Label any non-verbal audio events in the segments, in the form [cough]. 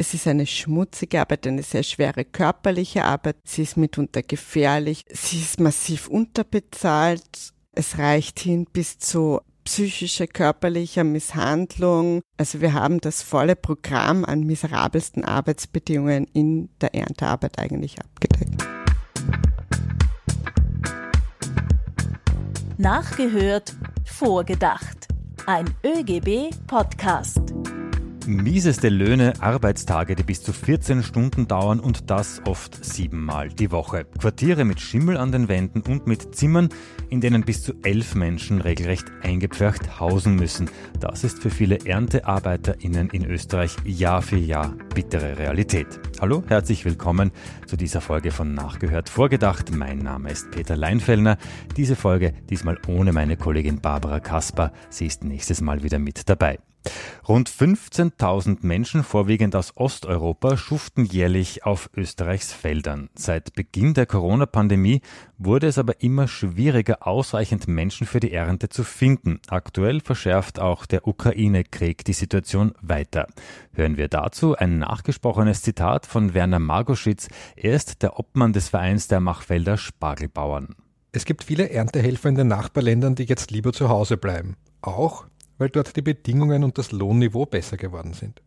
Es ist eine schmutzige Arbeit, eine sehr schwere körperliche Arbeit. Sie ist mitunter gefährlich. Sie ist massiv unterbezahlt. Es reicht hin bis zu psychischer, körperlicher Misshandlung. Also wir haben das volle Programm an miserabelsten Arbeitsbedingungen in der Erntearbeit eigentlich abgedeckt. Nachgehört, vorgedacht. Ein ÖGB-Podcast. Mieseste Löhne, Arbeitstage, die bis zu 14 Stunden dauern und das oft siebenmal die Woche. Quartiere mit Schimmel an den Wänden und mit Zimmern, in denen bis zu elf Menschen regelrecht eingepfercht hausen müssen. Das ist für viele ErntearbeiterInnen in Österreich Jahr für Jahr bittere Realität. Hallo, herzlich willkommen zu dieser Folge von Nachgehört Vorgedacht. Mein Name ist Peter Leinfellner. Diese Folge diesmal ohne meine Kollegin Barbara Kasper. Sie ist nächstes Mal wieder mit dabei. Rund 15.000 Menschen, vorwiegend aus Osteuropa, schuften jährlich auf Österreichs Feldern. Seit Beginn der Corona-Pandemie wurde es aber immer schwieriger, ausreichend Menschen für die Ernte zu finden. Aktuell verschärft auch der Ukraine-Krieg die Situation weiter. Hören wir dazu ein nachgesprochenes Zitat von Werner Margoschitz. Er ist der Obmann des Vereins der Machfelder Spargelbauern. Es gibt viele Erntehelfer in den Nachbarländern, die jetzt lieber zu Hause bleiben. Auch weil dort die Bedingungen und das Lohnniveau besser geworden sind.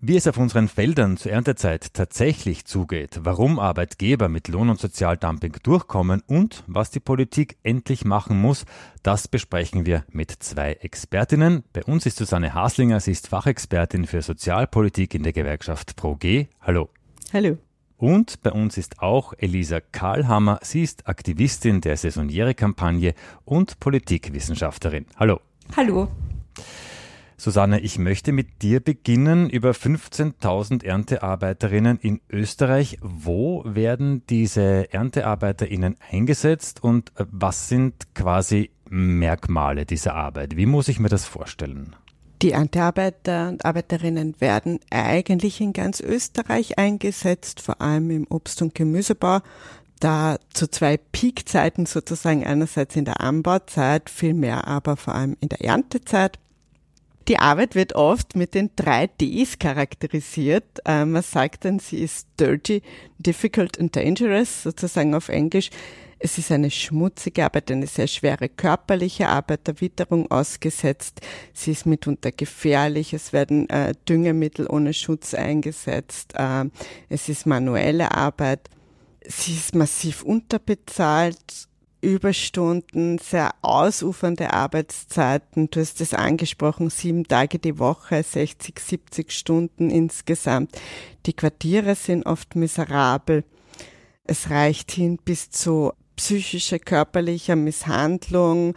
Wie es auf unseren Feldern zur Erntezeit tatsächlich zugeht, warum Arbeitgeber mit Lohn- und Sozialdumping durchkommen und was die Politik endlich machen muss, das besprechen wir mit zwei Expertinnen. Bei uns ist Susanne Haslinger, sie ist Fachexpertin für Sozialpolitik in der Gewerkschaft ProG. Hallo. Hallo. Und bei uns ist auch Elisa Karlhammer, sie ist Aktivistin der Saisoniere-Kampagne und Politikwissenschaftlerin. Hallo. Hallo. Susanne, ich möchte mit dir beginnen über 15.000 Erntearbeiterinnen in Österreich. Wo werden diese Erntearbeiterinnen eingesetzt und äh, was sind quasi Merkmale dieser Arbeit? Wie muss ich mir das vorstellen? Die Erntearbeiter und Arbeiterinnen werden eigentlich in ganz Österreich eingesetzt, vor allem im Obst- und Gemüsebau. Da zu zwei Peakzeiten sozusagen einerseits in der Anbauzeit, viel mehr aber vor allem in der Erntezeit. Die Arbeit wird oft mit den drei Ds charakterisiert. Äh, man sagt dann, sie ist dirty, difficult and dangerous, sozusagen auf Englisch. Es ist eine schmutzige Arbeit, eine sehr schwere körperliche Arbeit, der Witterung ausgesetzt. Sie ist mitunter gefährlich. Es werden äh, Düngemittel ohne Schutz eingesetzt. Äh, es ist manuelle Arbeit. Sie ist massiv unterbezahlt Überstunden, sehr ausufernde Arbeitszeiten. Du hast es angesprochen, sieben Tage die Woche, 60, 70 Stunden insgesamt. Die Quartiere sind oft miserabel. Es reicht hin bis zu psychischer, körperlicher Misshandlung,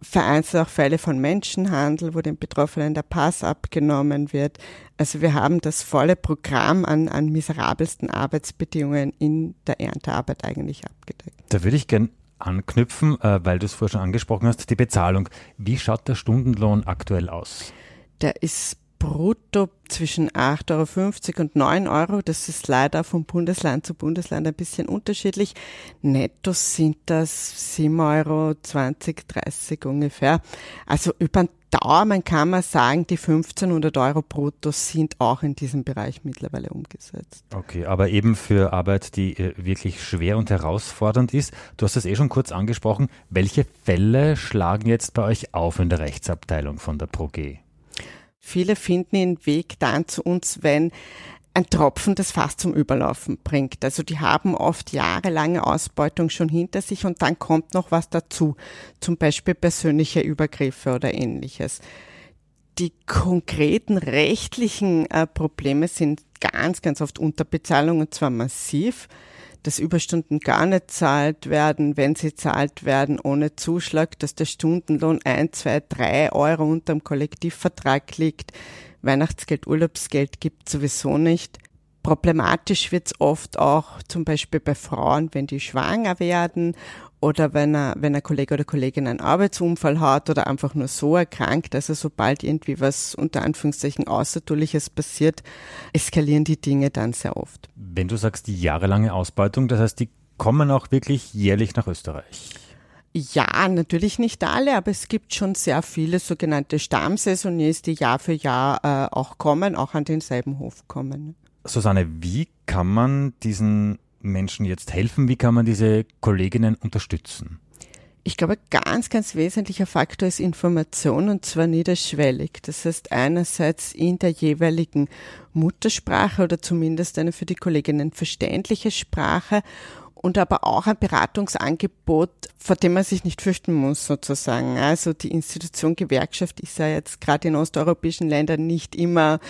vereinzelt auch Fälle von Menschenhandel, wo den Betroffenen der Pass abgenommen wird. Also wir haben das volle Programm an, an miserabelsten Arbeitsbedingungen in der Erntearbeit eigentlich abgedeckt. Da würde ich gern anknüpfen, äh, weil du es vorher schon angesprochen hast, die Bezahlung. Wie schaut der Stundenlohn aktuell aus? Der ist brutto zwischen 8,50 Euro und 9 Euro. Das ist leider von Bundesland zu Bundesland ein bisschen unterschiedlich. Netto sind das 7,20 Euro, 30 ungefähr. Also über den Daumen kann man sagen, die 1500 Euro brutto sind auch in diesem Bereich mittlerweile umgesetzt. Okay, aber eben für Arbeit, die äh, wirklich schwer und herausfordernd ist. Du hast es eh schon kurz angesprochen. Welche Fälle schlagen jetzt bei euch auf in der Rechtsabteilung von der ProG? Viele finden den Weg dann zu uns, wenn ein Tropfen das Fass zum Überlaufen bringt. Also die haben oft jahrelange Ausbeutung schon hinter sich und dann kommt noch was dazu, zum Beispiel persönliche Übergriffe oder ähnliches. Die konkreten rechtlichen äh, Probleme sind ganz, ganz oft Unterbezahlung und zwar massiv dass Überstunden gar nicht zahlt werden, wenn sie zahlt werden ohne Zuschlag, dass der Stundenlohn ein, zwei, drei Euro unterm Kollektivvertrag liegt. Weihnachtsgeld, Urlaubsgeld gibt sowieso nicht. Problematisch wird es oft auch zum Beispiel bei Frauen, wenn die schwanger werden oder wenn er, wenn ein Kollege oder Kollegin einen Arbeitsunfall hat oder einfach nur so erkrankt, also sobald irgendwie was unter Anführungszeichen Außertuliches passiert, eskalieren die Dinge dann sehr oft. Wenn du sagst, die jahrelange Ausbeutung, das heißt, die kommen auch wirklich jährlich nach Österreich? Ja, natürlich nicht alle, aber es gibt schon sehr viele sogenannte Stammsaisoniers, die Jahr für Jahr äh, auch kommen, auch an denselben Hof kommen. Susanne, wie kann man diesen Menschen jetzt helfen? Wie kann man diese Kolleginnen unterstützen? Ich glaube, ganz, ganz wesentlicher Faktor ist Information und zwar niederschwellig. Das heißt, einerseits in der jeweiligen Muttersprache oder zumindest eine für die Kolleginnen verständliche Sprache und aber auch ein Beratungsangebot, vor dem man sich nicht fürchten muss, sozusagen. Also die Institution Gewerkschaft ist ja jetzt gerade in osteuropäischen Ländern nicht immer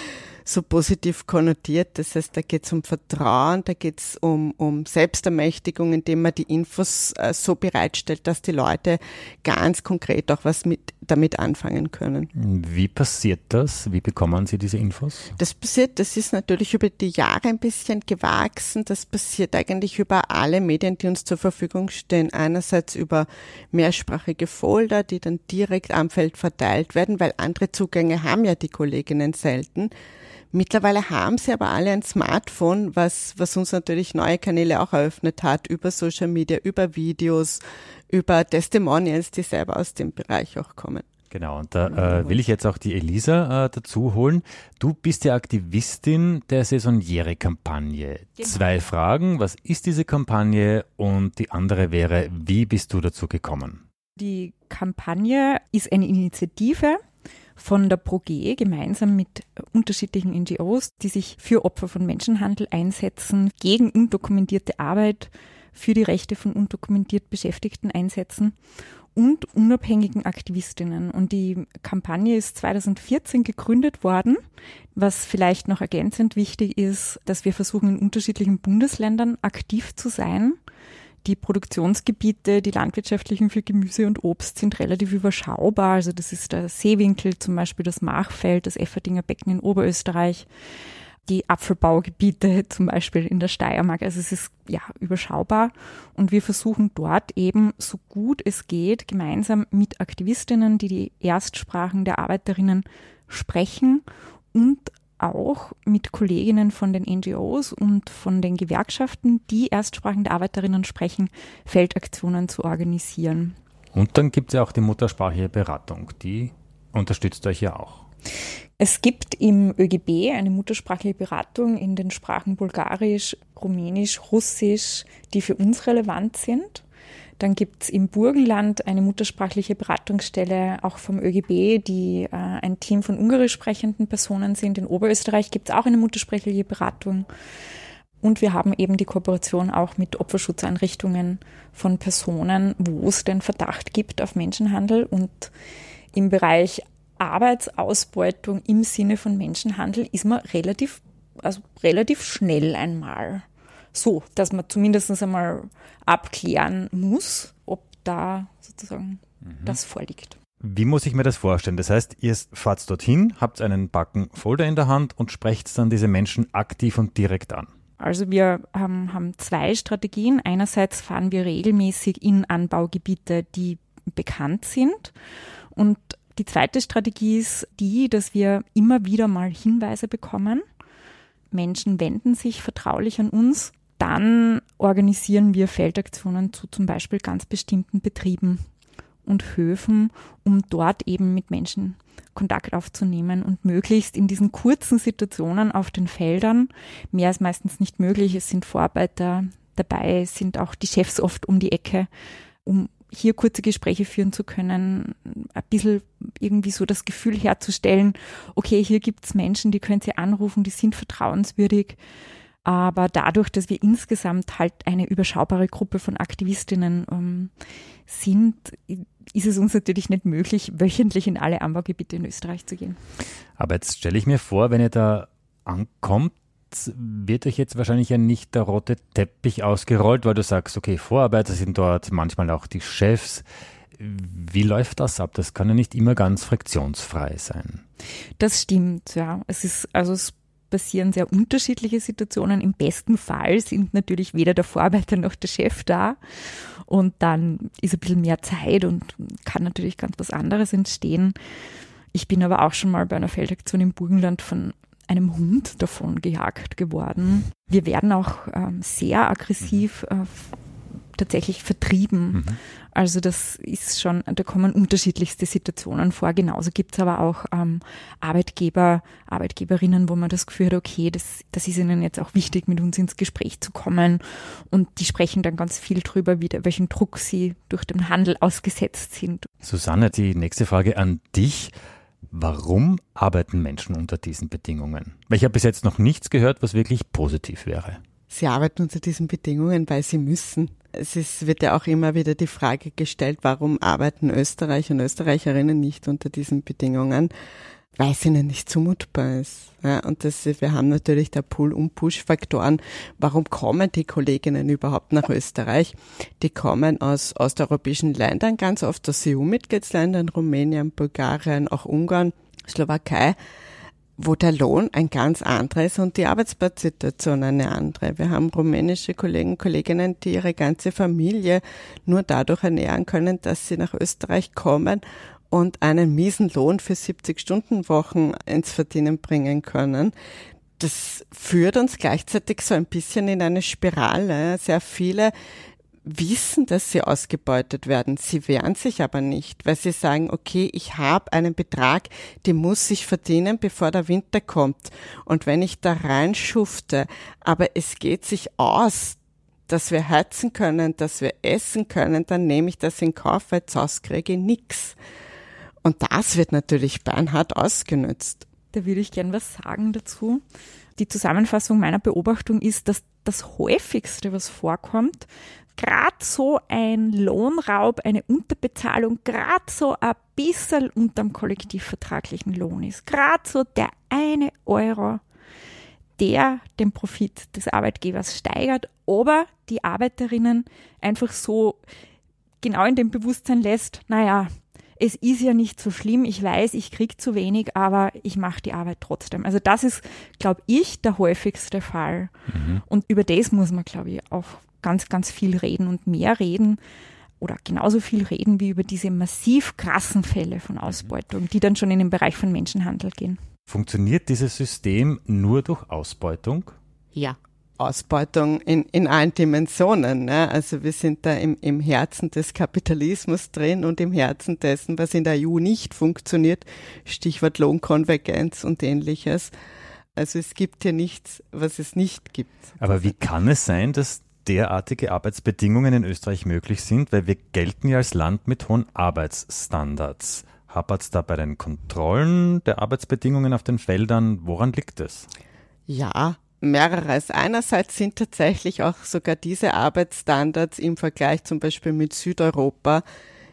so positiv konnotiert. Das heißt, da geht es um Vertrauen, da geht es um, um Selbstermächtigung, indem man die Infos äh, so bereitstellt, dass die Leute ganz konkret auch was mit, damit anfangen können. Wie passiert das? Wie bekommen Sie diese Infos? Das passiert, das ist natürlich über die Jahre ein bisschen gewachsen. Das passiert eigentlich über alle Medien, die uns zur Verfügung stehen. Einerseits über mehrsprachige Folder, die dann direkt am Feld verteilt werden, weil andere Zugänge haben ja die Kolleginnen selten. Mittlerweile haben sie aber alle ein Smartphone, was, was uns natürlich neue Kanäle auch eröffnet hat, über Social Media, über Videos, über Testimonials, die selber aus dem Bereich auch kommen. Genau, und da äh, will ich jetzt auch die Elisa äh, dazu holen. Du bist ja Aktivistin der Saisoniere-Kampagne. Genau. Zwei Fragen. Was ist diese Kampagne? Und die andere wäre, wie bist du dazu gekommen? Die Kampagne ist eine Initiative, von der ProG gemeinsam mit unterschiedlichen NGOs, die sich für Opfer von Menschenhandel einsetzen, gegen undokumentierte Arbeit, für die Rechte von undokumentiert Beschäftigten einsetzen und unabhängigen Aktivistinnen. Und die Kampagne ist 2014 gegründet worden. Was vielleicht noch ergänzend wichtig ist, dass wir versuchen, in unterschiedlichen Bundesländern aktiv zu sein die Produktionsgebiete, die landwirtschaftlichen für Gemüse und Obst sind relativ überschaubar. Also das ist der Seewinkel, zum Beispiel das Machfeld, das Efferdinger Becken in Oberösterreich, die Apfelbaugebiete [laughs] zum Beispiel in der Steiermark. Also es ist ja überschaubar und wir versuchen dort eben so gut es geht gemeinsam mit Aktivistinnen, die die Erstsprachen der Arbeiterinnen sprechen und auch mit Kolleginnen von den NGOs und von den Gewerkschaften, die Erstsprachen der Arbeiterinnen sprechen, Feldaktionen zu organisieren. Und dann gibt es ja auch die muttersprachliche Beratung, die unterstützt euch ja auch. Es gibt im ÖGB eine muttersprachliche Beratung in den Sprachen Bulgarisch, Rumänisch, Russisch, die für uns relevant sind. Dann gibt es im Burgenland eine muttersprachliche Beratungsstelle, auch vom ÖGB, die äh, ein Team von ungarisch sprechenden Personen sind. In Oberösterreich gibt es auch eine muttersprachliche Beratung. Und wir haben eben die Kooperation auch mit Opferschutzeinrichtungen von Personen, wo es den Verdacht gibt auf Menschenhandel. Und im Bereich Arbeitsausbeutung im Sinne von Menschenhandel ist man relativ, also relativ schnell einmal so, dass man zumindest einmal abklären muss, ob da sozusagen mhm. das vorliegt. Wie muss ich mir das vorstellen? Das heißt, ihr fahrt dorthin, habt einen Backen Folder in der Hand und sprecht dann diese Menschen aktiv und direkt an. Also wir haben, haben zwei Strategien. Einerseits fahren wir regelmäßig in Anbaugebiete, die bekannt sind. Und die zweite Strategie ist die, dass wir immer wieder mal Hinweise bekommen. Menschen wenden sich vertraulich an uns dann organisieren wir Feldaktionen zu zum Beispiel ganz bestimmten Betrieben und Höfen, um dort eben mit Menschen Kontakt aufzunehmen und möglichst in diesen kurzen Situationen auf den Feldern, mehr ist meistens nicht möglich, es sind Vorarbeiter dabei, es sind auch die Chefs oft um die Ecke, um hier kurze Gespräche führen zu können, ein bisschen irgendwie so das Gefühl herzustellen, okay, hier gibt es Menschen, die können Sie anrufen, die sind vertrauenswürdig aber dadurch, dass wir insgesamt halt eine überschaubare Gruppe von Aktivistinnen ähm, sind, ist es uns natürlich nicht möglich, wöchentlich in alle Anbaugebiete in Österreich zu gehen. Aber jetzt stelle ich mir vor, wenn ihr da ankommt, wird euch jetzt wahrscheinlich ja nicht der rote Teppich ausgerollt, weil du sagst, okay, Vorarbeiter sind dort, manchmal auch die Chefs. Wie läuft das ab? Das kann ja nicht immer ganz friktionsfrei sein. Das stimmt, ja. Es ist, also es passieren sehr unterschiedliche Situationen. Im besten Fall sind natürlich weder der Vorarbeiter noch der Chef da. Und dann ist ein bisschen mehr Zeit und kann natürlich ganz was anderes entstehen. Ich bin aber auch schon mal bei einer Feldaktion im Burgenland von einem Hund davon gejagt geworden. Wir werden auch ähm, sehr aggressiv äh, tatsächlich vertrieben. Mhm. Also das ist schon, da kommen unterschiedlichste Situationen vor. Genauso gibt es aber auch ähm, Arbeitgeber, Arbeitgeberinnen, wo man das Gefühl hat, okay, das, das ist ihnen jetzt auch wichtig, mit uns ins Gespräch zu kommen. Und die sprechen dann ganz viel drüber, wie, welchen Druck sie durch den Handel ausgesetzt sind. Susanne, die nächste Frage an dich. Warum arbeiten Menschen unter diesen Bedingungen? Weil ich habe bis jetzt noch nichts gehört, was wirklich positiv wäre. Sie arbeiten unter diesen Bedingungen, weil sie müssen. Es ist, wird ja auch immer wieder die Frage gestellt, warum arbeiten Österreicher und Österreicherinnen nicht unter diesen Bedingungen? Weil es ihnen nicht zumutbar ist. Ja, und das, wir haben natürlich da Pull- und Push-Faktoren. Warum kommen die Kolleginnen überhaupt nach Österreich? Die kommen aus osteuropäischen Ländern, ganz oft aus EU-Mitgliedsländern, Rumänien, Bulgarien, auch Ungarn, Slowakei wo der Lohn ein ganz anderer ist und die Arbeitsplatzsituation eine andere. Wir haben rumänische Kollegen, Kolleginnen, die ihre ganze Familie nur dadurch ernähren können, dass sie nach Österreich kommen und einen miesen Lohn für 70 Stunden Wochen ins Verdienen bringen können. Das führt uns gleichzeitig so ein bisschen in eine Spirale. Sehr viele wissen, dass sie ausgebeutet werden. Sie wehren sich aber nicht, weil sie sagen, okay, ich habe einen Betrag, den muss ich verdienen, bevor der Winter kommt. Und wenn ich da reinschufte, aber es geht sich aus, dass wir heizen können, dass wir essen können, dann nehme ich das in Kauf, weil sonst kriege ich nichts. Und das wird natürlich beinhart ausgenutzt. Da würde ich gern was sagen dazu. Die Zusammenfassung meiner Beobachtung ist, dass das häufigste, was vorkommt, gerade so ein Lohnraub, eine Unterbezahlung, gerade so ein bisschen unterm kollektivvertraglichen Lohn ist. Gerade so der eine Euro, der den Profit des Arbeitgebers steigert, aber die Arbeiterinnen einfach so genau in dem Bewusstsein lässt, naja, es ist ja nicht so schlimm, ich weiß, ich kriege zu wenig, aber ich mache die Arbeit trotzdem. Also das ist, glaube ich, der häufigste Fall. Mhm. Und über das muss man, glaube ich, auch ganz, ganz viel reden und mehr reden oder genauso viel reden wie über diese massiv krassen Fälle von Ausbeutung, die dann schon in den Bereich von Menschenhandel gehen. Funktioniert dieses System nur durch Ausbeutung? Ja. Ausbeutung in, in allen Dimensionen. Ne? Also wir sind da im, im Herzen des Kapitalismus drin und im Herzen dessen, was in der EU nicht funktioniert, Stichwort Lohnkonvergenz und ähnliches. Also es gibt hier nichts, was es nicht gibt. Aber wie kann es sein, dass derartige Arbeitsbedingungen in Österreich möglich sind, weil wir gelten ja als Land mit hohen Arbeitsstandards. Hapert es da bei den Kontrollen der Arbeitsbedingungen auf den Feldern? Woran liegt es? Ja, mehreres. Einerseits sind tatsächlich auch sogar diese Arbeitsstandards im Vergleich zum Beispiel mit Südeuropa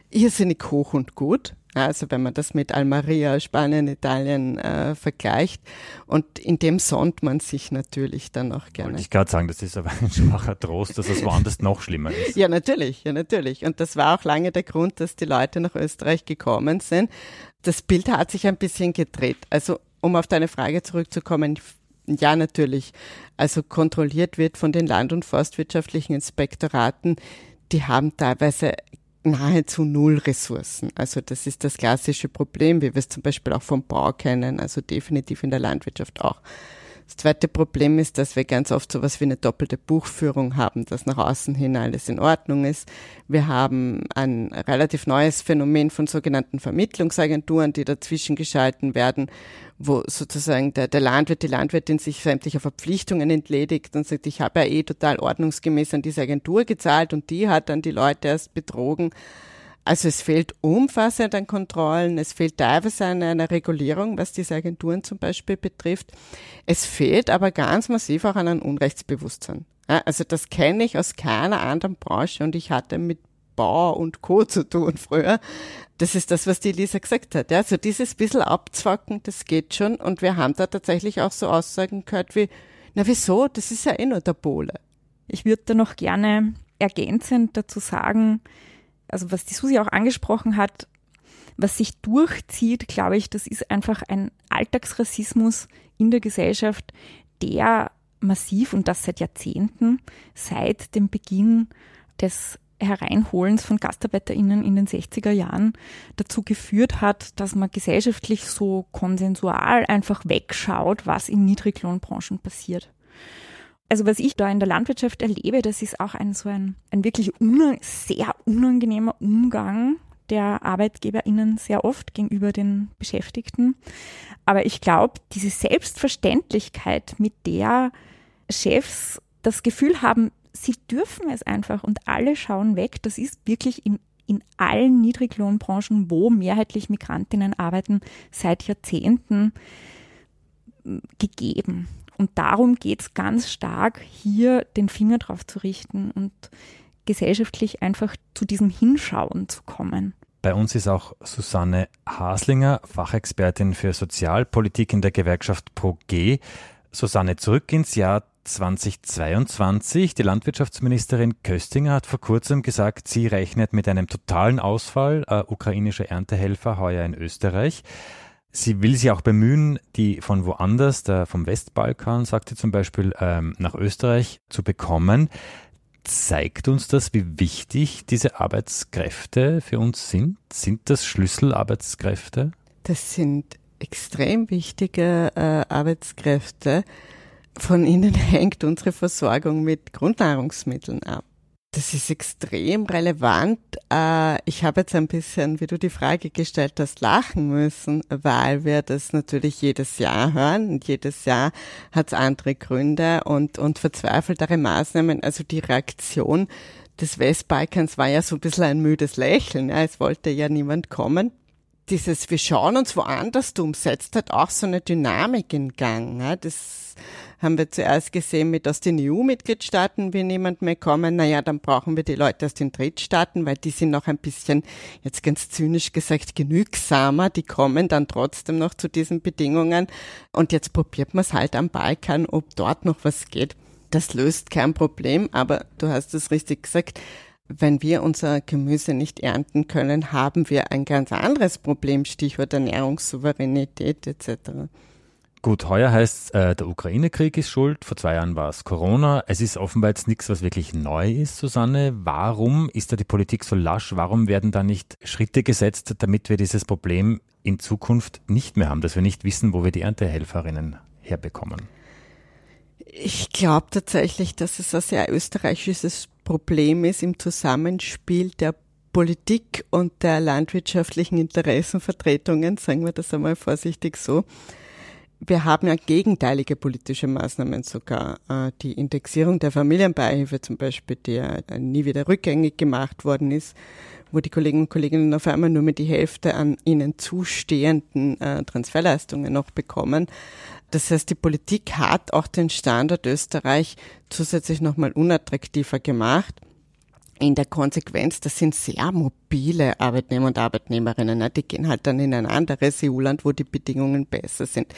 irrsinnig hoch und gut. Also wenn man das mit Almeria, Spanien, Italien äh, vergleicht. Und in dem sonnt man sich natürlich dann auch gerne. Wollte ich gerade sagen, das ist aber ein schwacher Trost, dass es woanders noch schlimmer ist. [laughs] Ja, natürlich, ja, natürlich. Und das war auch lange der Grund, dass die Leute nach Österreich gekommen sind. Das Bild hat sich ein bisschen gedreht. Also um auf deine Frage zurückzukommen, ja, natürlich. Also kontrolliert wird von den Land- und forstwirtschaftlichen Inspektoraten. Die haben teilweise nahezu null Ressourcen. Also das ist das klassische Problem, wie wir es zum Beispiel auch vom Bau kennen, also definitiv in der Landwirtschaft auch. Das zweite Problem ist, dass wir ganz oft sowas wie eine doppelte Buchführung haben, dass nach außen hin alles in Ordnung ist. Wir haben ein relativ neues Phänomen von sogenannten Vermittlungsagenturen, die dazwischen geschalten werden, wo sozusagen der, der Landwirt, die Landwirtin sich sämtlicher Verpflichtungen entledigt und sagt, ich habe ja eh total ordnungsgemäß an diese Agentur gezahlt und die hat dann die Leute erst betrogen. Also es fehlt umfassend an Kontrollen, es fehlt teilweise an einer Regulierung, was diese Agenturen zum Beispiel betrifft. Es fehlt aber ganz massiv auch an einem Unrechtsbewusstsein. Ja, also das kenne ich aus keiner anderen Branche und ich hatte mit Bau und Co. [laughs] zu tun früher. Das ist das, was die Lisa gesagt hat. Ja, so dieses bisschen abzwacken, das geht schon. Und wir haben da tatsächlich auch so Aussagen gehört wie, na wieso, das ist ja eh nur der Pole. Ich würde da noch gerne ergänzend dazu sagen, also was die Susi auch angesprochen hat, was sich durchzieht, glaube ich, das ist einfach ein Alltagsrassismus in der Gesellschaft, der massiv und das seit Jahrzehnten, seit dem Beginn des Hereinholens von GastarbeiterInnen in den 60er Jahren dazu geführt hat, dass man gesellschaftlich so konsensual einfach wegschaut, was in Niedriglohnbranchen passiert. Also was ich da in der Landwirtschaft erlebe, das ist auch ein so ein, ein wirklich sehr unangenehmer Umgang der ArbeitgeberInnen sehr oft gegenüber den Beschäftigten. Aber ich glaube, diese Selbstverständlichkeit, mit der Chefs das Gefühl haben, sie dürfen es einfach und alle schauen weg, das ist wirklich in, in allen Niedriglohnbranchen, wo mehrheitlich Migrantinnen arbeiten, seit Jahrzehnten gegeben. Und darum geht es ganz stark, hier den Finger drauf zu richten und gesellschaftlich einfach zu diesem Hinschauen zu kommen. Bei uns ist auch Susanne Haslinger, Fachexpertin für Sozialpolitik in der Gewerkschaft ProG. Susanne, zurück ins Jahr 2022. Die Landwirtschaftsministerin Köstinger hat vor kurzem gesagt, sie rechnet mit einem totalen Ausfall äh, ukrainischer Erntehelfer heuer in Österreich. Sie will sich auch bemühen, die von woanders, der vom Westbalkan, sagt sie zum Beispiel, ähm, nach Österreich zu bekommen. Zeigt uns das, wie wichtig diese Arbeitskräfte für uns sind? Sind das Schlüsselarbeitskräfte? Das sind extrem wichtige äh, Arbeitskräfte. Von ihnen [laughs] hängt unsere Versorgung mit Grundnahrungsmitteln ab. Das ist extrem relevant. Äh, ich habe jetzt ein bisschen, wie du die Frage gestellt hast, lachen müssen, weil wir das natürlich jedes Jahr hören. Und jedes Jahr hat es andere Gründe und, und verzweifeltere Maßnahmen. Also die Reaktion des Westbalkans war ja so ein bisschen ein müdes Lächeln. Es wollte ja niemand kommen dieses Wir schauen uns woanders um setzt hat auch so eine Dynamik in Gang. Das haben wir zuerst gesehen mit aus den EU-Mitgliedstaaten, wie niemand mehr kommen. Naja, dann brauchen wir die Leute aus den Drittstaaten, weil die sind noch ein bisschen, jetzt ganz zynisch gesagt, genügsamer. Die kommen dann trotzdem noch zu diesen Bedingungen. Und jetzt probiert man es halt am Balkan, ob dort noch was geht. Das löst kein Problem, aber du hast es richtig gesagt wenn wir unser Gemüse nicht ernten können, haben wir ein ganz anderes Problem, Stichwort Ernährungssouveränität etc. Gut, heuer heißt äh, der Ukraine-Krieg ist schuld, vor zwei Jahren war es Corona. Es ist offenbar jetzt nichts, was wirklich neu ist, Susanne. Warum ist da die Politik so lasch? Warum werden da nicht Schritte gesetzt, damit wir dieses Problem in Zukunft nicht mehr haben, dass wir nicht wissen, wo wir die Erntehelferinnen herbekommen? Ich glaube tatsächlich, dass es ein sehr österreichisches Problem ist im Zusammenspiel der Politik und der landwirtschaftlichen Interessenvertretungen, sagen wir das einmal vorsichtig so. Wir haben ja gegenteilige politische Maßnahmen sogar. Äh, die Indexierung der Familienbeihilfe zum Beispiel, die ja nie wieder rückgängig gemacht worden ist, wo die Kolleginnen und Kollegen auf einmal nur mit die Hälfte an ihnen zustehenden äh, Transferleistungen noch bekommen. Das heißt, die Politik hat auch den Standort Österreich zusätzlich nochmal unattraktiver gemacht. In der Konsequenz, das sind sehr mobile Arbeitnehmer und Arbeitnehmerinnen. Ne? Die gehen halt dann in ein anderes EU-Land, wo die Bedingungen besser sind.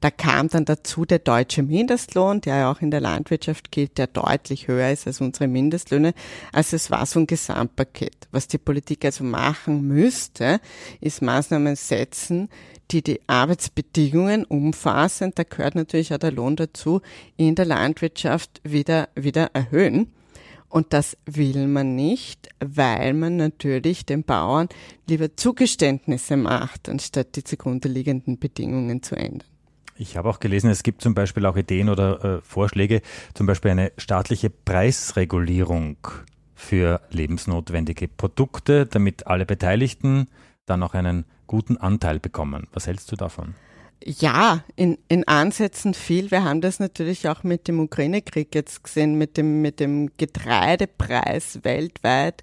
Da kam dann dazu der deutsche Mindestlohn, der ja auch in der Landwirtschaft gilt, der deutlich höher ist als unsere Mindestlöhne. Also es war so ein Gesamtpaket. Was die Politik also machen müsste, ist Maßnahmen setzen, die die Arbeitsbedingungen umfassen, da gehört natürlich auch der Lohn dazu, in der Landwirtschaft wieder, wieder erhöhen. Und das will man nicht, weil man natürlich den Bauern lieber Zugeständnisse macht, anstatt die zugrunde liegenden Bedingungen zu ändern. Ich habe auch gelesen, es gibt zum Beispiel auch Ideen oder äh, Vorschläge, zum Beispiel eine staatliche Preisregulierung für lebensnotwendige Produkte, damit alle Beteiligten dann auch einen guten Anteil bekommen. Was hältst du davon? Ja, in, in Ansätzen viel. Wir haben das natürlich auch mit dem Ukraine-Krieg jetzt gesehen, mit dem, mit dem Getreidepreis weltweit.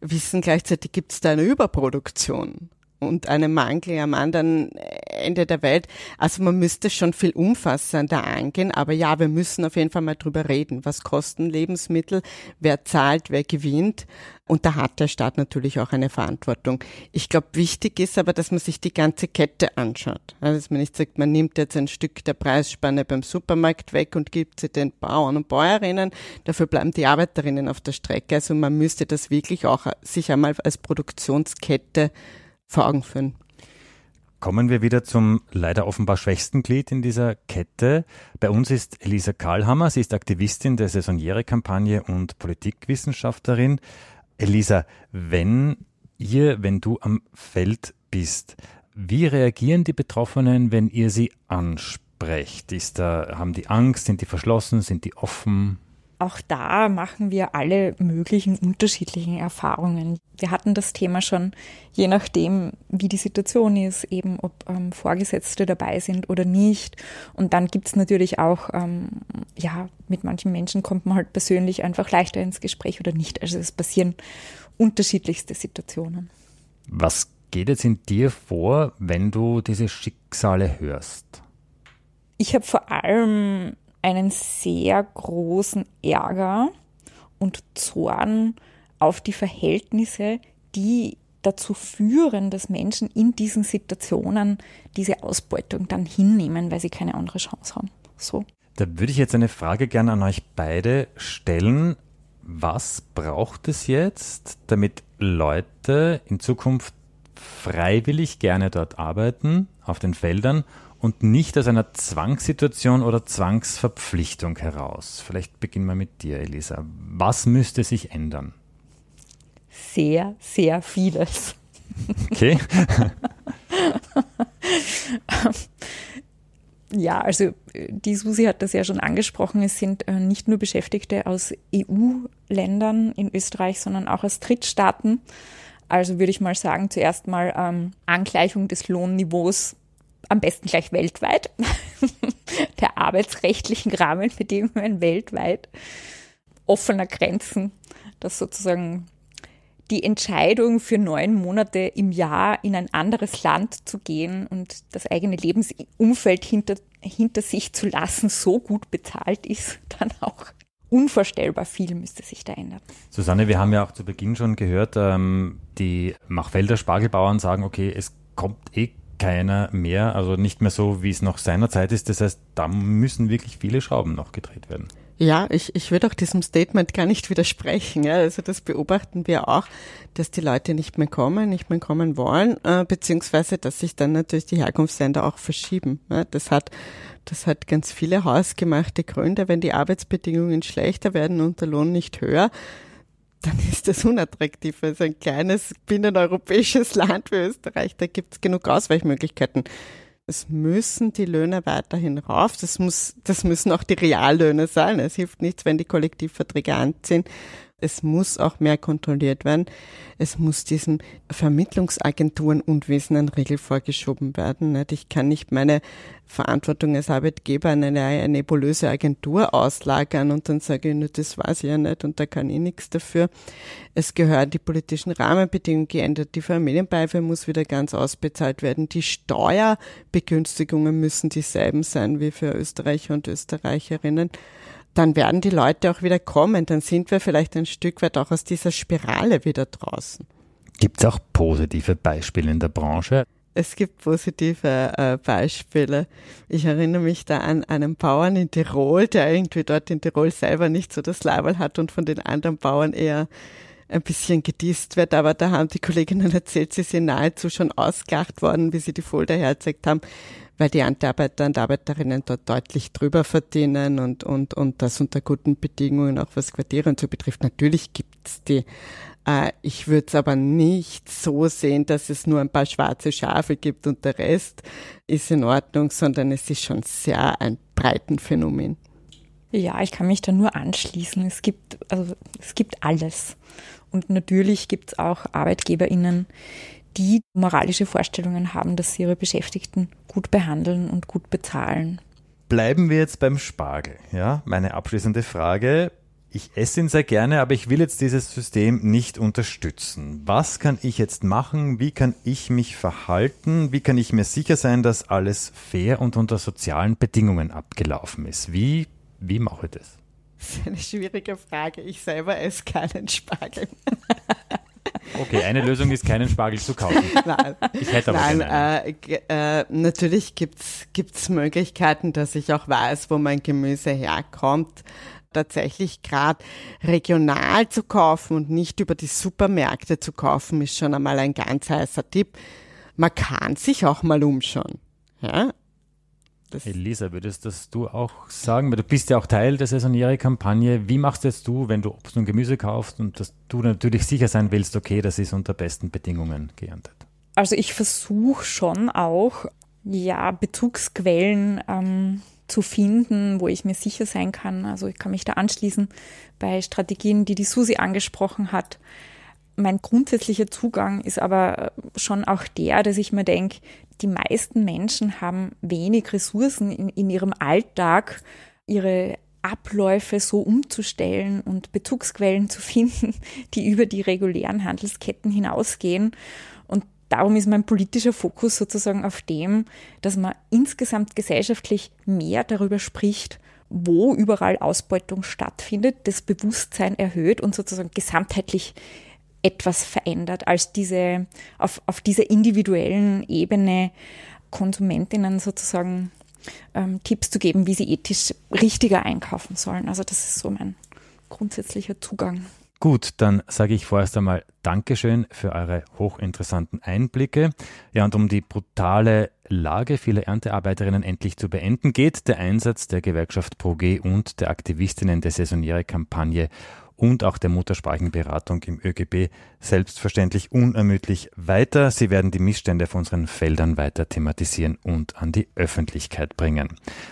Wissen gleichzeitig gibt es da eine Überproduktion und einem Mangel am anderen Ende der Welt. Also man müsste schon viel umfassender angehen, aber ja, wir müssen auf jeden Fall mal drüber reden. Was kosten Lebensmittel? Wer zahlt? Wer gewinnt? Und da hat der Staat natürlich auch eine Verantwortung. Ich glaube, wichtig ist aber, dass man sich die ganze Kette anschaut. Also, dass man nicht sagt, man nimmt jetzt ein Stück der Preisspanne beim Supermarkt weg und gibt sie den Bauern und Bäuerinnen. Dafür bleiben die Arbeiterinnen auf der Strecke. Also man müsste das wirklich auch sich einmal als Produktionskette vor Augen führen. Kommen wir wieder zum leider offenbar schwächsten Glied in dieser Kette. Bei uns ist Elisa Karlhammer. Sie ist Aktivistin der Saisoniere-Kampagne und Politikwissenschaftlerin. Elisa, wenn ihr, wenn du am Feld bist, wie reagieren die Betroffenen, wenn ihr sie anspricht? sprecht? Ist da, haben die Angst, sind die verschlossen, sind die offen? Auch da machen wir alle möglichen unterschiedlichen Erfahrungen. Wir hatten das Thema schon, je nachdem, wie die Situation ist, eben ob ähm, Vorgesetzte dabei sind oder nicht. Und dann gibt's natürlich auch, ähm, ja, mit manchen Menschen kommt man halt persönlich einfach leichter ins Gespräch oder nicht. Also es passieren unterschiedlichste Situationen. Was geht jetzt in dir vor, wenn du diese Schicksale hörst? Ich habe vor allem einen sehr großen Ärger und Zorn auf die Verhältnisse, die dazu führen, dass Menschen in diesen Situationen diese Ausbeutung dann hinnehmen, weil sie keine andere Chance haben. So. Da würde ich jetzt eine Frage gerne an euch beide stellen. Was braucht es jetzt, damit Leute in Zukunft freiwillig gerne dort arbeiten, auf den Feldern und nicht aus einer Zwangssituation oder Zwangsverpflichtung heraus. Vielleicht beginnen wir mit dir, Elisa. Was müsste sich ändern? Sehr, sehr vieles. Okay. [laughs] ja, also die Susi hat das ja schon angesprochen. Es sind äh, nicht nur Beschäftigte aus EU-Ländern in Österreich, sondern auch aus Drittstaaten. Also würde ich mal sagen, zuerst mal ähm, Angleichung des Lohnniveaus am besten gleich weltweit, [laughs] der arbeitsrechtlichen Rahmenbedingungen weltweit, offener Grenzen, dass sozusagen die Entscheidung für neun Monate im Jahr in ein anderes Land zu gehen und das eigene Lebensumfeld hinter, hinter sich zu lassen, so gut bezahlt ist, [laughs] dann auch unvorstellbar viel müsste sich da ändern. Susanne, wir haben ja auch zu Beginn schon gehört, ähm, die Machfelder Spargelbauern sagen, okay, es kommt eh keiner mehr, also nicht mehr so, wie es noch seinerzeit ist. Das heißt, da müssen wirklich viele Schrauben noch gedreht werden. Ja, ich, ich würde auch diesem Statement gar nicht widersprechen. Ja. Also das beobachten wir auch, dass die Leute nicht mehr kommen, nicht mehr kommen wollen, äh, beziehungsweise dass sich dann natürlich die Herkunftsländer auch verschieben. Ja. Das hat das hat ganz viele hausgemachte Gründe. Wenn die Arbeitsbedingungen schlechter werden und der Lohn nicht höher, dann ist das unattraktiv. Also ein kleines binneneuropäisches [laughs] Land wie Österreich, da gibt es genug Ausweichmöglichkeiten. Es müssen die Löhne weiterhin rauf. Das muss, das müssen auch die Reallöhne sein. Es hilft nichts, wenn die Kollektivverträge anziehen es muss auch mehr kontrolliert werden. Es muss diesen Vermittlungsagenturen Unwesen ein Regel vorgeschoben werden. Ich kann nicht meine Verantwortung als Arbeitgeber an eine, eine nebulöse Agentur auslagern und dann sage ich, das weiß ich ja nicht und da kann ich nichts dafür. Es gehören die politischen Rahmenbedingungen geändert. Die Familienbeihilfe muss wieder ganz ausbezahlt werden. Die Steuerbegünstigungen müssen dieselben sein wie für Österreicher und Österreicherinnen dann werden die Leute auch wieder kommen. Dann sind wir vielleicht ein Stück weit auch aus dieser Spirale wieder draußen. Gibt es auch positive Beispiele in der Branche? Es gibt positive äh, Beispiele. Ich erinnere mich da an einen Bauern in Tirol, der irgendwie dort in Tirol selber nicht so das Label hat und von den anderen Bauern eher ein bisschen gedisst wird. Aber da haben die Kolleginnen erzählt, sie sind nahezu schon ausgelacht worden, wie sie die Folder hergezeigt haben, weil die Arbeiter und Arbeiterinnen dort deutlich drüber verdienen und, und, und das unter guten Bedingungen, auch was Quartiere und so betrifft. Natürlich gibt's die. Äh, ich würde es aber nicht so sehen, dass es nur ein paar schwarze Schafe gibt und der Rest ist in Ordnung, sondern es ist schon sehr ein breiten Phänomen. Ja, ich kann mich da nur anschließen. Es gibt, also es gibt alles. Und natürlich gibt es auch ArbeitgeberInnen, die moralische Vorstellungen haben, dass sie ihre Beschäftigten gut behandeln und gut bezahlen. Bleiben wir jetzt beim Spargel. Ja, meine abschließende Frage. Ich esse ihn sehr gerne, aber ich will jetzt dieses System nicht unterstützen. Was kann ich jetzt machen? Wie kann ich mich verhalten? Wie kann ich mir sicher sein, dass alles fair und unter sozialen Bedingungen abgelaufen ist? Wie, wie mache ich das? Das ist eine schwierige Frage. Ich selber esse keinen Spargel. [laughs] Okay, eine Lösung ist, keinen Spargel zu kaufen. [laughs] Nein, ich hätte aber Nein, äh, äh, natürlich gibt's gibt's Möglichkeiten, dass ich auch weiß, wo mein Gemüse herkommt. Tatsächlich gerade regional zu kaufen und nicht über die Supermärkte zu kaufen, ist schon einmal ein ganz heißer Tipp. Man kann sich auch mal umschauen. Ja, das Elisa, würdest das du auch sagen? Weil du bist ja auch Teil der saisoniere Kampagne. Wie machst jetzt du, wenn du Obst und Gemüse kaufst und dass du natürlich sicher sein willst, okay, das ist unter besten Bedingungen geerntet? Also ich versuche schon auch ja, Bezugsquellen ähm, zu finden, wo ich mir sicher sein kann. Also ich kann mich da anschließen bei Strategien, die die Susi angesprochen hat. Mein grundsätzlicher Zugang ist aber schon auch der, dass ich mir denke, die meisten Menschen haben wenig Ressourcen in, in ihrem Alltag, ihre Abläufe so umzustellen und Bezugsquellen zu finden, [laughs] die über die regulären Handelsketten hinausgehen. Und darum ist mein politischer Fokus sozusagen auf dem, dass man insgesamt gesellschaftlich mehr darüber spricht, wo überall Ausbeutung stattfindet, das Bewusstsein erhöht und sozusagen gesamtheitlich etwas verändert, als diese auf, auf dieser individuellen Ebene Konsumentinnen sozusagen ähm, Tipps zu geben, wie sie ethisch richtiger einkaufen sollen. Also das ist so mein grundsätzlicher Zugang. Gut, dann sage ich vorerst einmal Dankeschön für eure hochinteressanten Einblicke. Ja, und um die brutale Lage vieler Erntearbeiterinnen endlich zu beenden, geht der Einsatz der Gewerkschaft ProG und der Aktivistinnen der Saisoniere-Kampagne und auch der Muttersprachenberatung im ÖGB selbstverständlich unermüdlich weiter. Sie werden die Missstände auf unseren Feldern weiter thematisieren und an die Öffentlichkeit bringen.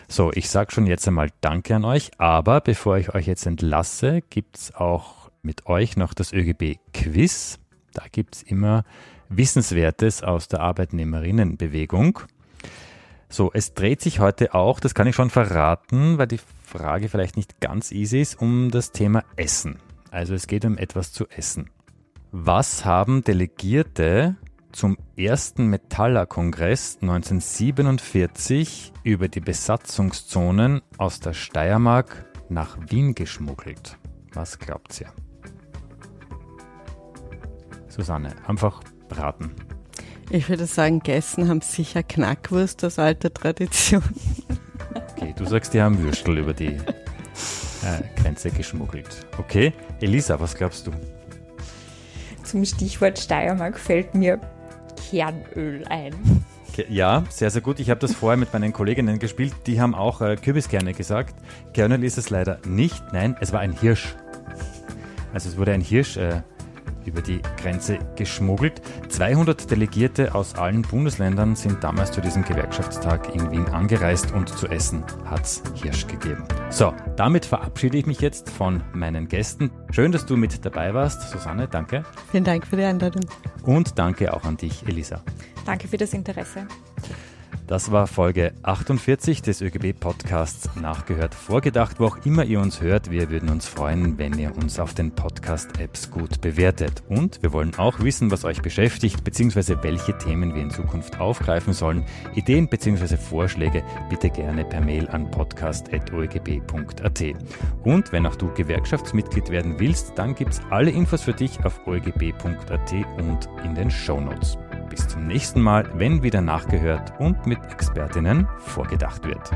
So, ich sage schon jetzt einmal Danke an euch, aber bevor ich euch jetzt entlasse, gibt's auch mit euch noch das ÖGB-Quiz. Da gibt's immer Wissenswertes aus der Arbeitnehmerinnenbewegung. So, es dreht sich heute auch, das kann ich schon verraten, weil die Frage vielleicht nicht ganz easy ist, um das Thema Essen. Also es geht um etwas zu essen. Was haben Delegierte zum ersten Metaller-Kongress 1947 über die Besatzungszonen aus der Steiermark nach Wien geschmuggelt? Was glaubt ihr? Susanne, einfach raten. Ich würde sagen, Gessen haben sicher Knackwurst aus alter Tradition. Okay, du sagst, die haben Würstel über die äh, Grenze geschmuggelt. Okay, Elisa, was glaubst du? Zum Stichwort Steiermark fällt mir Kernöl ein. Ja, sehr, sehr gut. Ich habe das vorher mit meinen Kolleginnen gespielt. Die haben auch äh, Kürbiskerne gesagt. Kernöl ist es leider nicht. Nein, es war ein Hirsch. Also es wurde ein Hirsch äh, über die Grenze geschmuggelt. 200 Delegierte aus allen Bundesländern sind damals zu diesem Gewerkschaftstag in Wien angereist und zu essen hat's Hirsch gegeben. So, damit verabschiede ich mich jetzt von meinen Gästen. Schön, dass du mit dabei warst. Susanne, danke. Vielen Dank für die Einladung. Und danke auch an dich, Elisa. Danke für das Interesse. Das war Folge 48 des ÖGB-Podcasts Nachgehört Vorgedacht. Wo auch immer ihr uns hört, wir würden uns freuen, wenn ihr uns auf den Podcast-Apps gut bewertet. Und wir wollen auch wissen, was euch beschäftigt, beziehungsweise welche Themen wir in Zukunft aufgreifen sollen. Ideen beziehungsweise Vorschläge bitte gerne per Mail an podcast.oegb.at. Und wenn auch du Gewerkschaftsmitglied werden willst, dann gibt's alle Infos für dich auf oegb.at und in den Shownotes. Bis zum nächsten Mal, wenn wieder nachgehört und mit Expertinnen vorgedacht wird.